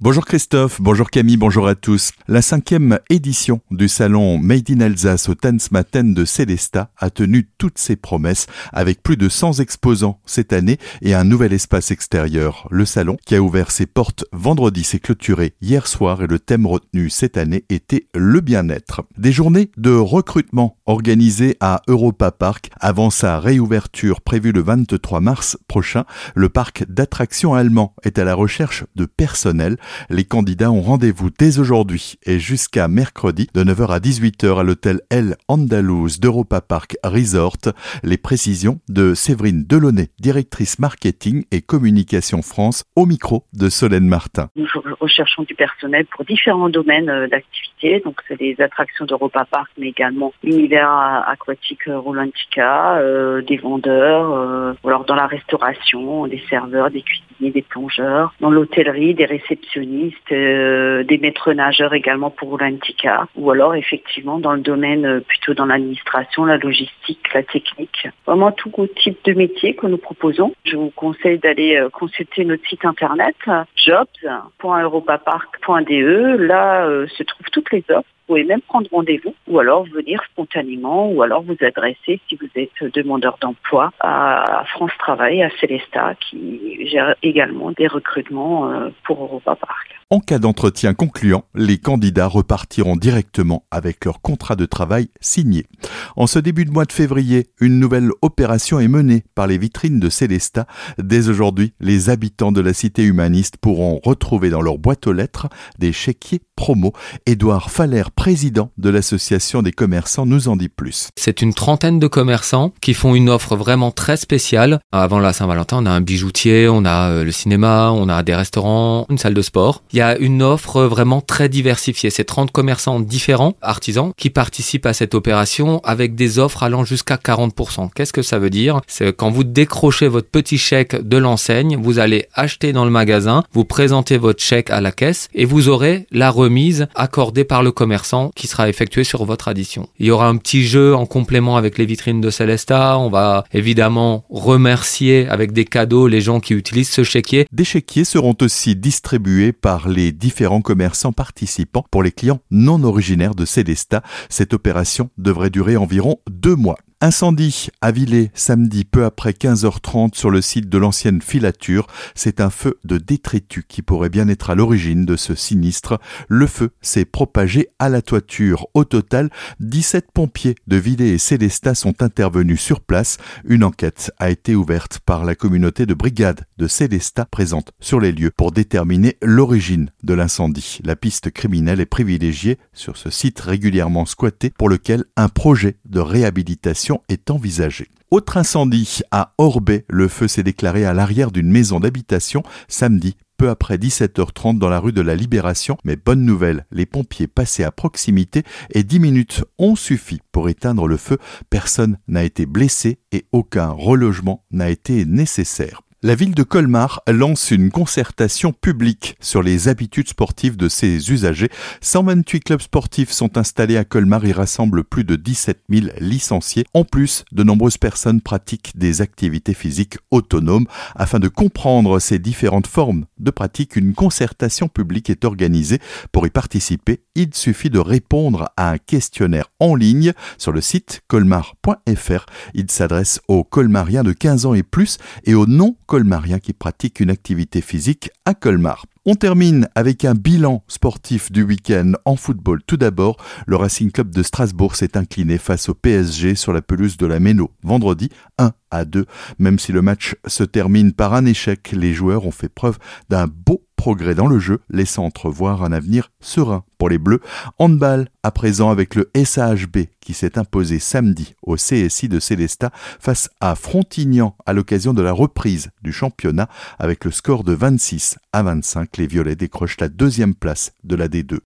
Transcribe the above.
Bonjour Christophe, bonjour Camille, bonjour à tous. La cinquième édition du salon Made in Alsace au Tanzmatten de Célesta a tenu toutes ses promesses avec plus de 100 exposants cette année et un nouvel espace extérieur. Le salon, qui a ouvert ses portes vendredi, s'est clôturé hier soir et le thème retenu cette année était le bien-être. Des journées de recrutement organisées à Europa Park avant sa réouverture prévue le 23 mars prochain. Le parc d'attractions allemand est à la recherche de personnel les candidats ont rendez-vous dès aujourd'hui et jusqu'à mercredi de 9h à 18h à l'hôtel El Andaluz d'Europa Park Resort. Les précisions de Séverine Delaunay, directrice marketing et communication France, au micro de Solène Martin. Nous recherchons du personnel pour différents domaines euh, d'activité. Donc, c'est des attractions d'Europa Park, mais également l'univers aquatique euh, Rolantica, euh, des vendeurs, ou alors dans la restauration, des serveurs, des cuisiniers, des plongeurs, dans l'hôtellerie, des réceptions euh, des maîtres nageurs également pour l'Antica, ou alors effectivement dans le domaine euh, plutôt dans l'administration, la logistique, la technique. Vraiment tout type de métier que nous proposons. Je vous conseille d'aller euh, consulter notre site internet jobs.europapark.de. Là se trouvent toutes les offres pouvez même prendre rendez-vous ou alors venir spontanément ou alors vous adresser si vous êtes demandeur d'emploi à France Travail, à Célesta qui gère également des recrutements pour Europa Park. En cas d'entretien concluant, les candidats repartiront directement avec leur contrat de travail signé. En ce début de mois de février, une nouvelle opération est menée par les vitrines de Célesta. Dès aujourd'hui, les habitants de la cité humaniste pourront retrouver dans leur boîte aux lettres des chéquiers promo. Édouard Faller, président de l'association des commerçants, nous en dit plus. C'est une trentaine de commerçants qui font une offre vraiment très spéciale. Avant la Saint-Valentin, on a un bijoutier, on a euh, le cinéma, on a des restaurants, une salle de sport y a une offre vraiment très diversifiée. C'est 30 commerçants différents, artisans, qui participent à cette opération avec des offres allant jusqu'à 40%. Qu'est-ce que ça veut dire? C'est quand vous décrochez votre petit chèque de l'enseigne, vous allez acheter dans le magasin, vous présentez votre chèque à la caisse et vous aurez la remise accordée par le commerçant qui sera effectuée sur votre addition. Il y aura un petit jeu en complément avec les vitrines de Celesta. On va évidemment remercier avec des cadeaux les gens qui utilisent ce chéquier. Des chéquiers seront aussi distribués par les différents commerçants participants pour les clients non originaires de Célesta. Cette opération devrait durer environ deux mois. Incendie à samedi peu après 15h30 sur le site de l'ancienne filature. C'est un feu de détritus qui pourrait bien être à l'origine de ce sinistre. Le feu s'est propagé à la toiture. Au total, 17 pompiers de Villers et Célestat sont intervenus sur place. Une enquête a été ouverte par la communauté de brigade de Célestat présente sur les lieux pour déterminer l'origine de l'incendie. La piste criminelle est privilégiée sur ce site régulièrement squatté pour lequel un projet de réhabilitation est envisagée. Autre incendie à Orbay, le feu s'est déclaré à l'arrière d'une maison d'habitation samedi peu après 17h30 dans la rue de la Libération. Mais bonne nouvelle, les pompiers passaient à proximité et 10 minutes ont suffi pour éteindre le feu. Personne n'a été blessé et aucun relogement n'a été nécessaire. La ville de Colmar lance une concertation publique sur les habitudes sportives de ses usagers. 128 clubs sportifs sont installés à Colmar et rassemblent plus de 17 000 licenciés. En plus, de nombreuses personnes pratiquent des activités physiques autonomes. Afin de comprendre ces différentes formes de pratique, une concertation publique est organisée. Pour y participer, il suffit de répondre à un questionnaire en ligne sur le site colmar.fr. Il s'adresse aux colmariens de 15 ans et plus et aux non colmarien qui pratique une activité physique à Colmar. On termine avec un bilan sportif du week-end en football. Tout d'abord, le Racing Club de Strasbourg s'est incliné face au PSG sur la pelouse de la Méno vendredi 1 à 2. Même si le match se termine par un échec, les joueurs ont fait preuve d'un beau progrès dans le jeu, laissant entrevoir un avenir serein pour les Bleus. Handball à présent avec le SAHB qui s'est imposé samedi au CSI de Célestat face à Frontignan à l'occasion de la reprise du championnat avec le score de 26 à 25. Les Violets décrochent la deuxième place de la D2.